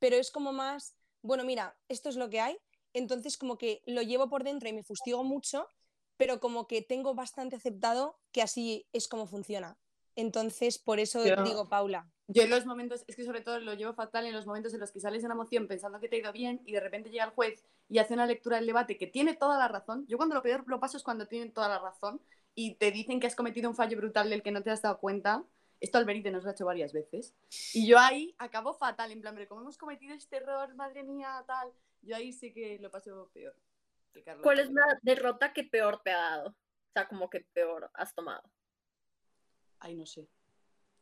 Pero es como más, bueno, mira, esto es lo que hay, entonces como que lo llevo por dentro y me fustigo mucho, pero como que tengo bastante aceptado que así es como funciona. Entonces, por eso Yo- digo, Paula, Yo en los momentos, es que sobre todo lo llevo fatal en los momentos en los que sales de una moción pensando que te ha ido bien y de repente llega el juez y hace una lectura del debate que tiene toda la razón. Yo cuando lo peor lo paso es cuando tienen toda la razón y te dicen que has cometido un fallo brutal del que no te has dado cuenta. Esto Alberite nos lo ha hecho varias veces. Y yo ahí acabo fatal, en plan, pero como hemos cometido este error, madre mía, tal. Yo ahí sí que lo paso peor. ¿Cuál es la derrota que peor te ha dado? O sea, como que peor has tomado. Ay, no sé.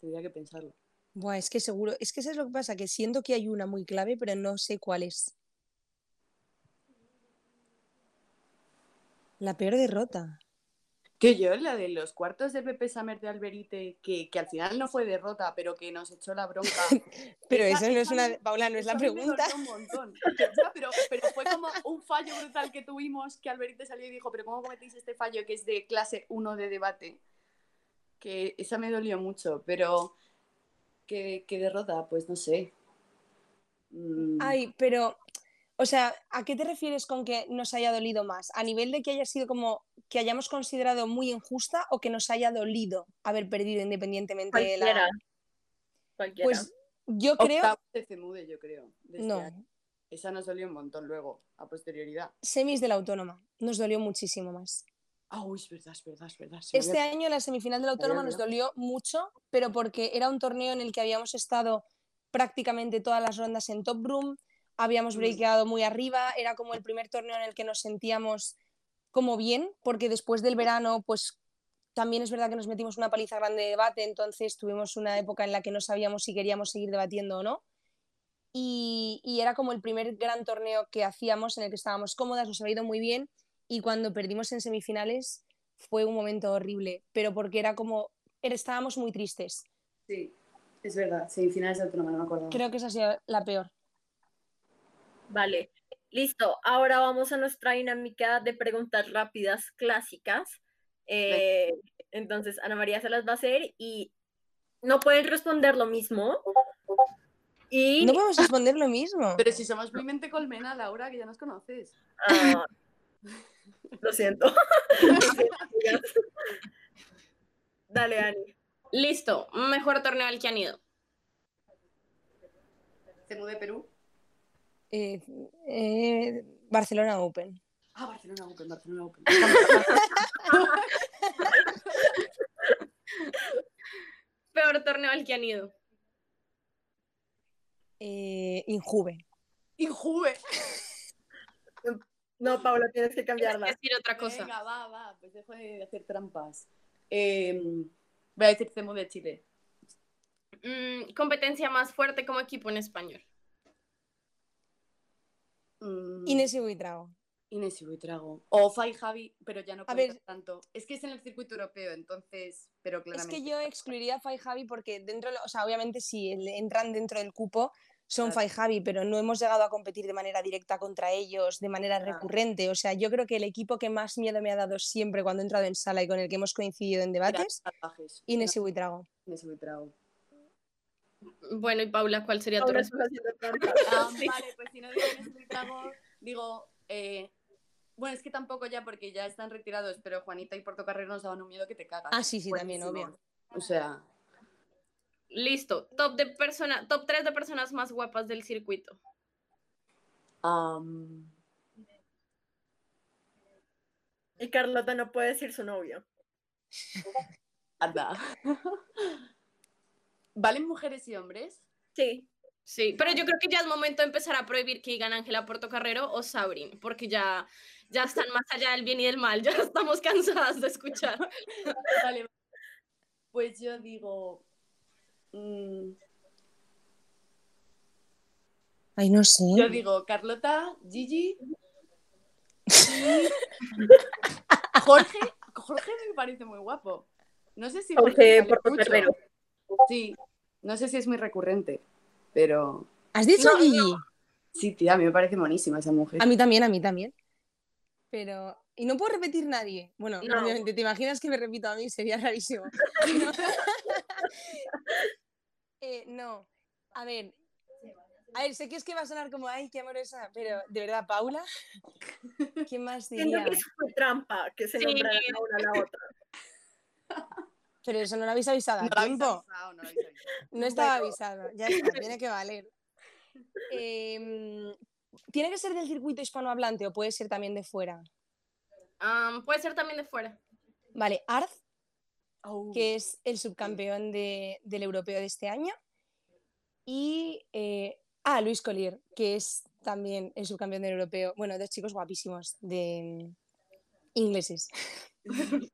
Tendría que pensarlo. Buah, es que seguro, es que eso es lo que pasa, que siento que hay una muy clave, pero no sé cuál es. La peor derrota. Que yo, la de los cuartos de Pepe Summer de Alberite, que, que al final no fue derrota, pero que nos echó la bronca. Pero Esa- eso no es una, Paula, no es la pregunta. un montón. Pero, pero fue como un fallo brutal que tuvimos que Alberite salió y dijo, pero ¿cómo cometéis este fallo que es de clase 1 de debate? Que esa me dolió mucho, pero ¿qué, qué derrota? Pues no sé. Mm, Ay, pero, o sea, ¿a qué te refieres con que nos haya dolido más? ¿A nivel de que haya sido como que hayamos considerado muy injusta o que nos haya dolido haber perdido independientemente de Cualquiera. la... Cualquiera. Pues yo creo, de Cemude, yo creo. este no, año. Esa nos dolió un montón luego, a posterioridad. semis de la autónoma, nos dolió muchísimo más. Ah, uy, es verdad, es verdad, es verdad. se Este había- año la semifinal de la Autónoma nos dolió mucho, pero porque era un torneo en el que habíamos estado prácticamente todas las rondas en top room, habíamos breakado muy arriba, era como el primer torneo en el que nos sentíamos como bien, porque después del verano, pues también es verdad que nos metimos una paliza grande de debate, entonces tuvimos una época en la que no sabíamos si queríamos seguir debatiendo o no. Y, y era como el primer gran torneo que hacíamos en el que estábamos cómodas, nos había ido muy bien y cuando perdimos en semifinales fue un momento horrible, pero porque era como, estábamos muy tristes. Sí, es verdad, semifinales de autónoma, no me acuerdo. Creo que esa ha sido la peor. Vale, listo. Ahora vamos a nuestra dinámica de preguntas rápidas clásicas. Eh, entonces, Ana María se las va a hacer y no pueden responder lo mismo. Y No podemos responder lo mismo. Pero si somos muy mente colmena, Laura, que ya nos conoces. ah, lo siento. Dale, Ani. Listo, mejor torneo al que han ido. Cemu de Perú. Eh, eh, Barcelona Open. Ah, Barcelona Open, Barcelona Open. Peor torneo al que han ido. Eh, Injuve. Injuve. No, Paula, tienes que Tienes cambiarla. que decir otra cosa. Venga, va, va, pues dejo de hacer trampas. Eh, voy a decir Cemo de Chile. Mm, competencia más fuerte como equipo en español. Mm, Inés y Buitrago. Inés y Buitrago. O Fai Javi, pero ya no cuenta tanto. Es que es en el circuito europeo, entonces, pero Es claramente. que yo excluiría a Fai Javi porque dentro, o sea, obviamente si entran dentro del cupo son Claro. Fai Javi, pero no hemos llegado a competir de manera directa contra ellos, de manera Claro. recurrente. O sea, yo creo que el equipo que más miedo me ha dado siempre cuando he entrado en sala y con el que hemos coincidido en debates. Inés y Buitrago. Inés y Buitrago. Bueno, y Paula, ¿cuál sería tu respuesta? Ah, Sí. Vale, pues si no digo digo. eh, bueno, es que tampoco ya porque ya están retirados, pero Juanita y Portocarrero nos daban un miedo que te cagas. Ah, sí, sí, también, obvio. O sea, Listo. Top de persona, top 3 de personas más guapas del circuito. Y Carlota no puede decir su novio. anda. ¿Valen mujeres y hombres? Sí. Sí, pero yo creo que ya es momento de empezar a prohibir que digan Ángela Portocarrero o Sabrin, porque ya, ya están más allá del bien y del mal, ya estamos cansadas de escuchar. Vale. Pues yo digo. mm, Ay, no sé. yo digo Carlota, Gigi y Jorge. Jorge me parece muy guapo. No sé si Jorge sale Portocarrero. Sí, no sé si es muy recurrente, pero ¿Has dicho No, Gigi? sí, tía, a mí me parece monísima esa mujer. A mí también, a mí también. Pero. Y no puedo repetir nadie. Bueno, No. obviamente, ¿te imaginas que me repito a mí? Sería rarísimo. No. Eh, no. A ver. A ver, sé que es que va a sonar como, ay, qué amorosa, pero de verdad, Paula, ¿quién más Siento diría? que eso fue trampa, que se Sí. una a la otra. Pero eso no lo habéis avisado No a tiempo. avisado, no lo habéis avisado. No estaba avisado, ya está, tiene que valer. Em, ¿Tiene que ser del circuito hispanohablante o puede ser también de fuera? Puede ser también de fuera. Vale, Arz, Au. que es el subcampeón de- del europeo de este año. Y. eh, ah, Luis Collier, que es también el subcampeón del europeo. Bueno, dos chicos guapísimos de mm, ingleses.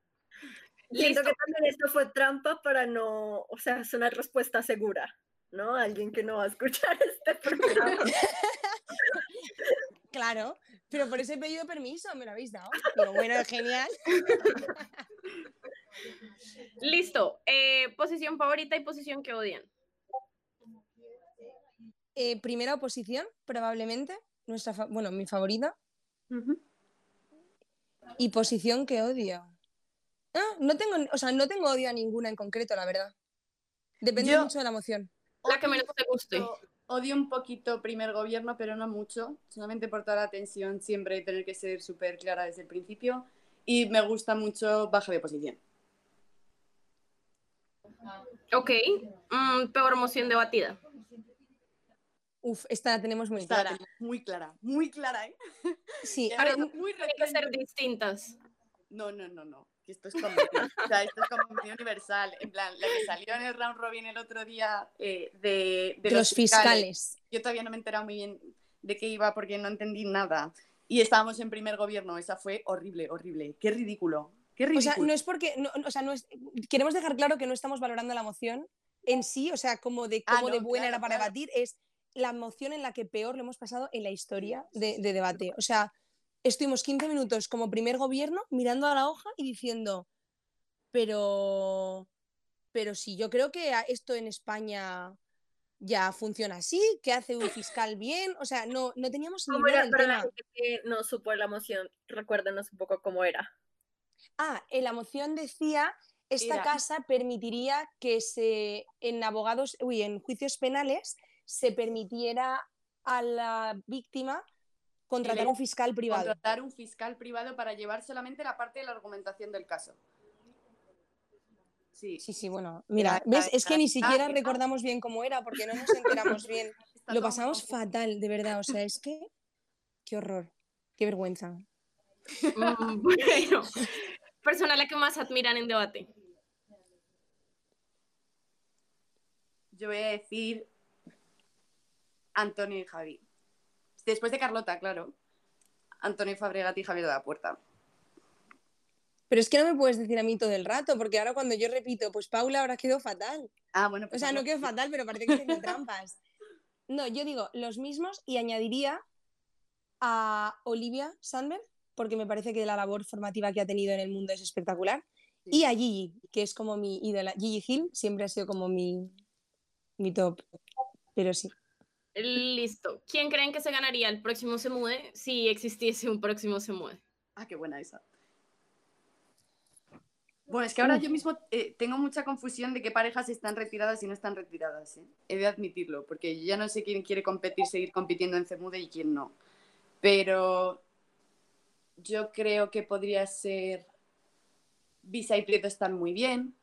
Siento Listo. que también esto fue trampa para no, o sea, es una respuesta segura, ¿no? Alguien que no va a escuchar este programa. Claro, pero por eso he pedido permiso, me lo habéis dado. Digo, bueno, genial. Listo. Eh, posición favorita y posición que odian. Eh, primera oposición, probablemente. Nuestra bueno, mi favorita. Y posición que odio. Ah, no tengo, o sea, no tengo odio a ninguna en concreto, la verdad. Depende Yo- mucho de la emoción. La que menos te guste. Odio un poquito primer gobierno, pero no mucho. Solamente por toda la tensión siempre tener que ser súper clara desde el principio. Y me gusta mucho baja de oposición. Ok. Mm, peor moción debatida. Uf, esta la tenemos muy clara. muy clara, muy clara, ¿eh? Sí, además muy Tienen que ser distintas. No, no, no, no. Que esto es convenio. o sea, esto es convenio universal. En plan, la que salió en el round robin el otro día eh, de, de de los fiscales. Yo todavía no me he enterado muy bien de qué iba porque no entendí nada. Y estábamos en primer gobierno. Esa fue horrible, horrible. Qué ridículo. Qué O ridículo. sea, no es porque, no, o sea, no es, queremos dejar claro que no estamos valorando la moción en sí, o sea, como de Ah, cómo de no, buena claro, era para claro. debatir, es la moción en la que peor lo hemos pasado en la historia de, de debate. O sea, estuvimos 15 minutos como primer gobierno mirando a la hoja y diciendo, pero, pero sí, yo creo que esto en España ya funciona así, que hace un fiscal bien, o sea, no, no teníamos ni ¿Cómo idea era del para la tema. gente que no supo la emoción? Recuérdenos un poco cómo era. Ah, en la moción decía, esta Era- casa permitiría que se, en abogados, uy, en juicios penales, se permitiera a la víctima contratar un fiscal privado. Contratar un fiscal privado para llevar solamente la parte de la argumentación del caso. Sí. Sí, sí, bueno, mira, Era- ¿ves? Es que ni era- siquiera era- recordamos bien cómo era porque no nos enteramos bien. Lo pasamos fatal, de verdad, o sea, es que, qué horror, qué vergüenza. Mm, bueno, persona a la que más admiran en debate. Yo voy a decir Antonio y Javi. Después de Carlota, claro. Antonio Fabregati y Javier de la Puerta. Pero es que no me puedes decir a mí todo el rato, porque ahora cuando yo repito, pues Paula ahora quedó fatal. Ah, bueno. Pues o sea, no quedó fatal, pero parece que tiene trampas. No, yo digo los mismos y añadiría a Olivia Sandberg, porque me parece que la labor formativa que ha tenido en el mundo es espectacular. Y a Gigi, que es como mi ídola. Gigi Hill siempre ha sido como mi, mi top. Pero sí. Listo. ¿Quién creen que se ganaría el próximo Se Mude si existiese un próximo Se Mude? Ah, qué buena esa. Bueno, es que ahora yo mismo eh, tengo mucha confusión de qué parejas están retiradas y no están retiradas. ¿eh? He de admitirlo, porque yo ya no sé quién quiere competir, seguir compitiendo en Cemude y quién no. Pero yo creo que podría ser. Visa y Prieto están muy bien.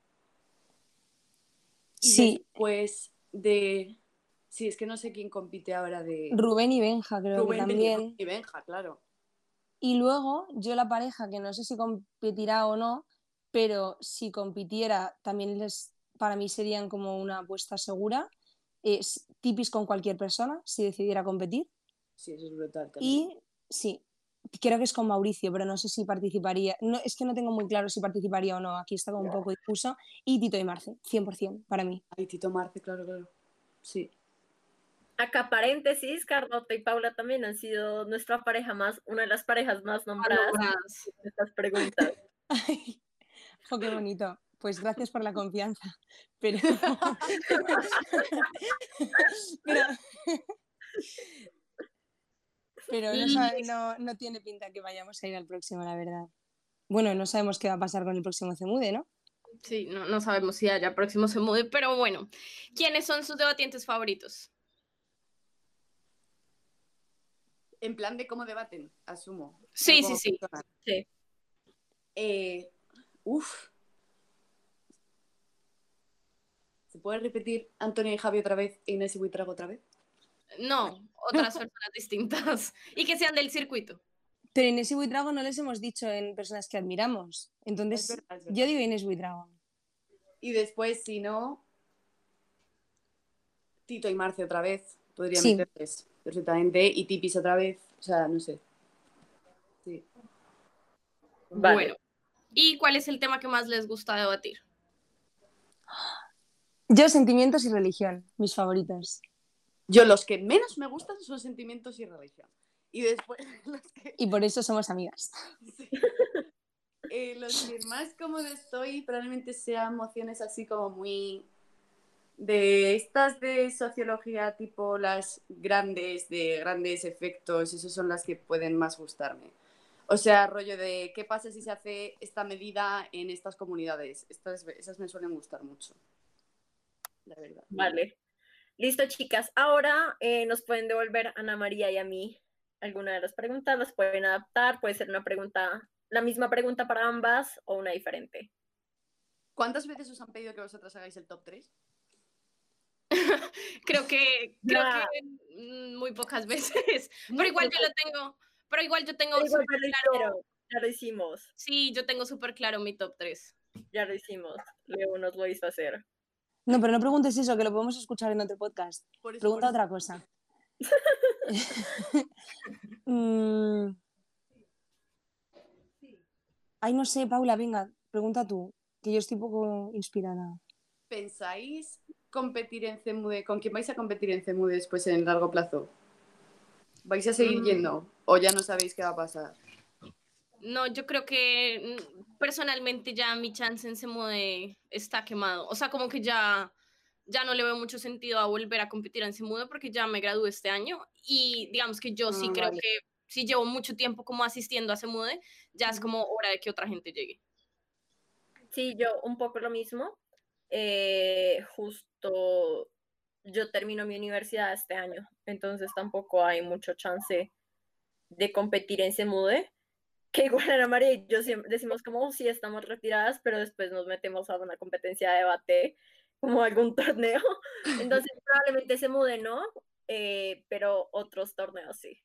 Y sí. después de. Sí, es que no sé quién compite ahora de. Rubén y Benja, creo Rubén que también. y Benja, claro. Y luego, yo la pareja, que no sé si competirá o no, pero si compitiera, también les, para mí serían como una apuesta segura. Es tipis con cualquier persona, si decidiera competir. Sí, eso es brutal. Y sí, creo que es con Mauricio, pero no sé si participaría. No, es que no tengo muy claro si participaría o no. Aquí está como un poco difuso. Y Tito y Marce, 100% para mí. Ay, Tito Marce, claro, claro. Sí. Acá paréntesis, Carlota y Paula también han sido nuestra pareja más, una de las parejas más nombradas en estas preguntas. Ay, oh, qué bonito. Pues gracias por la confianza. Pero, pero, pero no, sabe, no, no, tiene pinta que vayamos a ir al próximo, la verdad. Bueno, no sabemos qué va a pasar con el próximo Cemude, ¿no? Sí, no, no sabemos si haya próximo Cemude, pero bueno. ¿Quiénes son sus debatientes favoritos? En plan de cómo debaten, asumo. Sí, sí, sí. sí. Eh, uf. ¿Se puede repetir Antonio y Javi otra vez e Inés y Buitrago otra vez? No, otras personas distintas. Y que sean del circuito. Pero Inés y Buitrago no les hemos dicho en personas que admiramos. Entonces, es verdad, es verdad. yo digo Inés Buitrago. Y después, si no, Tito y Marce otra vez. Podría Sí. meterles perfectamente. Y Tipis otra vez. O sea, no sé. Sí. Vale. Bueno. ¿Y cuál es el tema que más les gusta debatir? Yo, sentimientos y religión, mis favoritos. Yo los que menos me gustan son sentimientos y religión. Y después los que, Y por eso somos amigas. sí. Eh, los que más cómodo estoy probablemente sean emociones así como muy de estas de sociología tipo las grandes de grandes efectos esas son las que pueden más gustarme o sea rollo de qué pasa si se hace esta medida en estas comunidades estas esas me suelen gustar mucho la verdad Vale. Listo, chicas. Ahora eh, nos pueden devolver a Ana María y a mí alguna de las preguntas, las pueden adaptar, puede ser una pregunta, la misma pregunta para ambas o una diferente. ¿cuántas veces os han pedido que vosotras hagáis el top 3? creo que, creo que mm, muy pocas veces. Pero igual yo lo tengo. Pero igual yo tengo Igual lo claro. hicieron, ya lo hicimos, Sí, yo tengo súper claro mi top 3. ya lo hicimos. Leo nos lo hizo hacer. No, pero no preguntes eso, que lo podemos escuchar en otro podcast. Por eso, Pregunta por otra cosa. Mm. Ay, no sé, Paula, venga, pregunta tú, que yo estoy un poco inspirada. ¿Pensáis competir en CEMUDE? ¿Con quién vais a competir en CEMUDE después en el largo plazo? ¿Vais a seguir Mm. yendo? ¿O ya no sabéis qué va a pasar? No, yo creo que mm, personalmente ya mi chance en Semude está quemado. O sea, como que ya, ya no le veo mucho sentido a volver a competir en Semude porque ya me gradué este año y digamos que yo sí Ah, creo vale. que si llevo mucho tiempo como asistiendo a Semude, ya es como hora de que otra gente llegue. Sí, yo un poco lo mismo. Eh, justo yo termino mi universidad este año, entonces tampoco hay mucho chance de competir en Semude. Que igual Ana María y yo decimos como, "Oh, sí, estamos retiradas, pero después nos metemos a una competencia de debate, como algún torneo. Entonces probablemente Semude no, eh, pero otros torneos sí.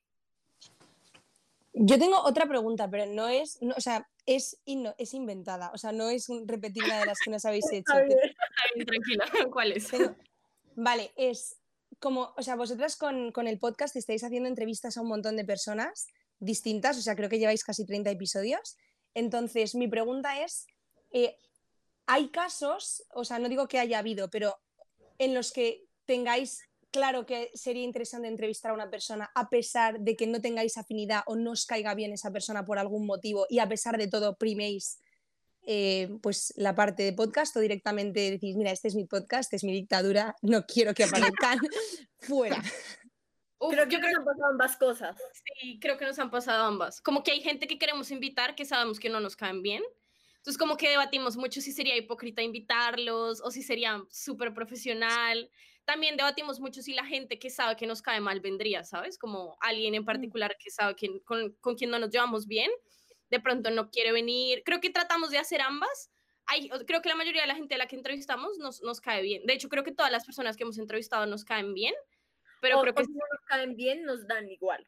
Yo tengo otra pregunta, pero no es, o sea, es, es inventada, o sea, no es un, repetir una de las que nos habéis hecho. tranquila, ¿cuál es? vale, es como, o sea, vosotras con, con, el podcast estáis haciendo entrevistas a un montón de personas distintas, o sea, creo que lleváis casi 30 episodios. Entonces, mi pregunta es, eh, ¿hay casos, o sea, no digo que haya habido, pero en los que tengáis claro que sería interesante entrevistar a una persona a pesar de que no tengáis afinidad o no os caiga bien esa persona por algún motivo y a pesar de todo priméis eh, pues la parte de podcast o directamente decís, mira, este es mi podcast, este es mi dictadura, no quiero que aparezcan fuera. creo que nos han pasado ambas cosas. Sí, creo que nos han pasado ambas. Como que hay gente que queremos invitar que sabemos que no nos caen bien. Entonces como que debatimos mucho si sería hipócrita invitarlos o si sería súper profesional también debatimos mucho si la gente que sabe que nos cae mal vendría, ¿sabes? Como alguien en particular que sabe que, con, con quien no nos llevamos bien, de pronto no quiere venir. Creo que tratamos de hacer ambas. Hay, creo que la mayoría de la gente a la que entrevistamos nos, nos cae bien. De hecho, creo que todas las personas que hemos entrevistado nos caen bien. Pero creo que si no nos caen bien, nos dan igual.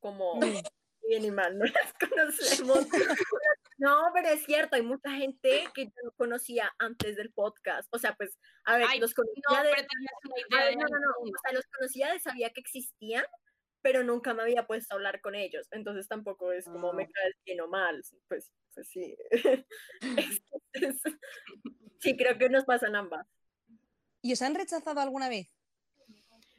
Como bien y mal, no las conocemos. No, pero es cierto, hay mucha gente que yo conocía antes del podcast. O sea, pues, a ver, los conocía no, de... no, no, no, o sea, los conocía de sabía que existían, pero nunca me había puesto a hablar con ellos. Entonces tampoco es como me ah. caes bien o mal. Pues, pues sí. sí, creo que nos pasan ambas. ¿Y os han rechazado alguna vez?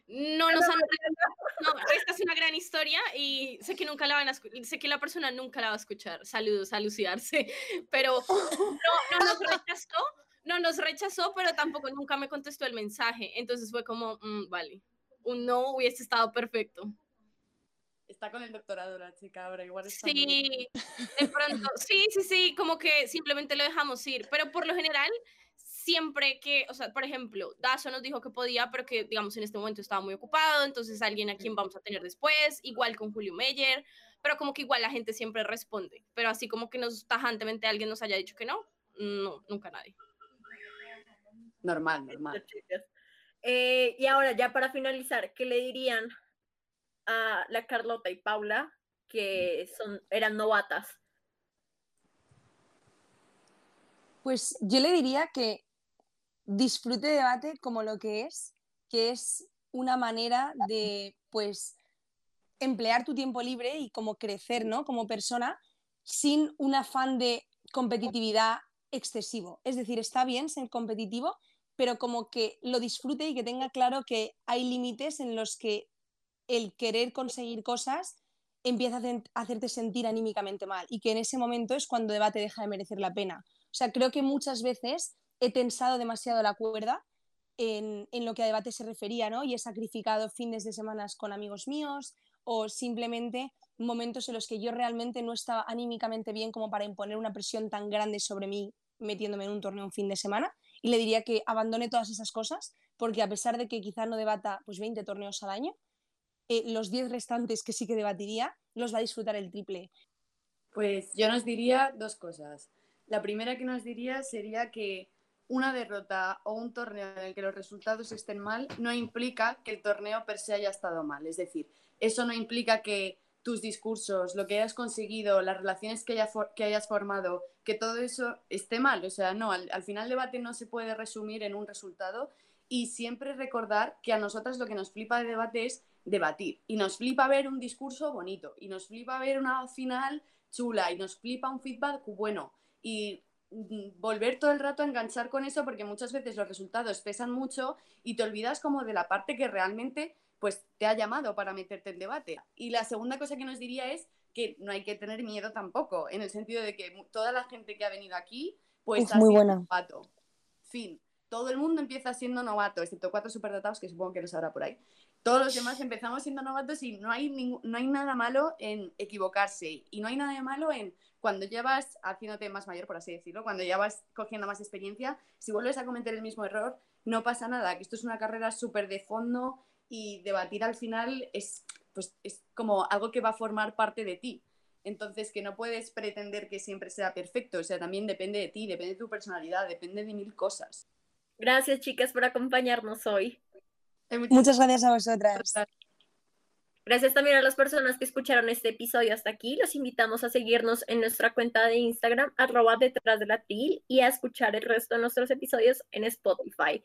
No nos han no, esta es una gran historia y sé que nunca la van a sé que la persona nunca la va a escuchar. Saludos a luciarse, pero no, no nos rechazó, no nos rechazó, pero tampoco nunca me contestó el mensaje. Entonces fue como, mm, vale, un no hubiese estado perfecto. Está con el doctorado la chica ahora, igual está Sí, de pronto, sí, sí, sí, como que simplemente lo dejamos ir, pero por lo general siempre que, o sea, por ejemplo, Dazo nos dijo que podía, pero que, digamos, en este momento estaba muy ocupado, entonces alguien a quien vamos a tener después, igual con Julio Meyer, pero como que igual la gente siempre responde, pero así como que nos tajantemente alguien nos haya dicho que no, no, nunca nadie. Normal, normal. Eh, y ahora, ya para finalizar, ¿qué le dirían a la Carlota y Paula que son, eran novatas? Pues yo le diría que disfrute debate como lo que es, que es una manera de, pues, emplear tu tiempo libre y como crecer, ¿no? Como persona, sin un afán de competitividad excesivo. Es decir, está bien ser competitivo, pero como que lo disfrute y que tenga claro que hay límites en los que el querer conseguir cosas empieza a hacerte sentir anímicamente mal y que en ese momento es cuando debate deja de merecer la pena. O sea, creo que muchas veces he tensado demasiado la cuerda en, lo que a debate se refería, ¿no? Y he sacrificado fines de semanas con amigos míos o simplemente momentos en los que yo realmente no estaba anímicamente bien como para imponer una presión tan grande sobre mí metiéndome en un torneo un fin de semana y le diría que abandone todas esas cosas porque a pesar de que quizá no debata pues 20 torneos al año, eh, los 10 restantes que sí que debatiría los va a disfrutar el triple. Pues yo nos diría dos cosas. La primera que nos diría sería que una derrota o un torneo en el que los resultados estén mal no implica que el torneo per se haya estado mal. Es decir, eso no implica que tus discursos, lo que hayas conseguido, las relaciones que, hayas formado, que todo eso esté mal. O sea, no, al, al, final el debate no se puede resumir en un resultado y siempre recordar que a nosotras lo que nos flipa de debate es debatir y nos flipa ver un discurso bonito y nos flipa ver una final chula y nos flipa un feedback bueno y volver todo el rato a enganchar con eso porque muchas veces los resultados pesan mucho y te olvidas como de la parte que realmente pues te ha llamado para meterte en debate. Y la segunda cosa que nos diría es que no hay que tener miedo tampoco, en el sentido de que toda la gente que ha venido aquí pues ha muy sido novato. Fin. Todo el mundo empieza siendo novato, excepto cuatro superdotados que supongo que los habrá por ahí. Todos los demás empezamos siendo novatos y no hay, no hay nada malo en equivocarse y no hay nada de malo en cuando llevas haciéndote más mayor, por así decirlo, cuando ya vas cogiendo más experiencia, si vuelves a cometer el mismo error, no pasa nada, que esto es una carrera súper de fondo y debatir al final es, pues, es como algo que va a formar parte de ti. Entonces, que no puedes pretender que siempre sea perfecto, o sea, también depende de ti, depende de tu personalidad, depende de mil cosas. Gracias, chicas, por acompañarnos hoy. Muchas gracias a vosotras. Gracias también a las personas que escucharon este episodio hasta aquí. Los invitamos a seguirnos en nuestra cuenta de Instagram, arroba detrás de la TIL, y a escuchar el resto de nuestros episodios en Spotify.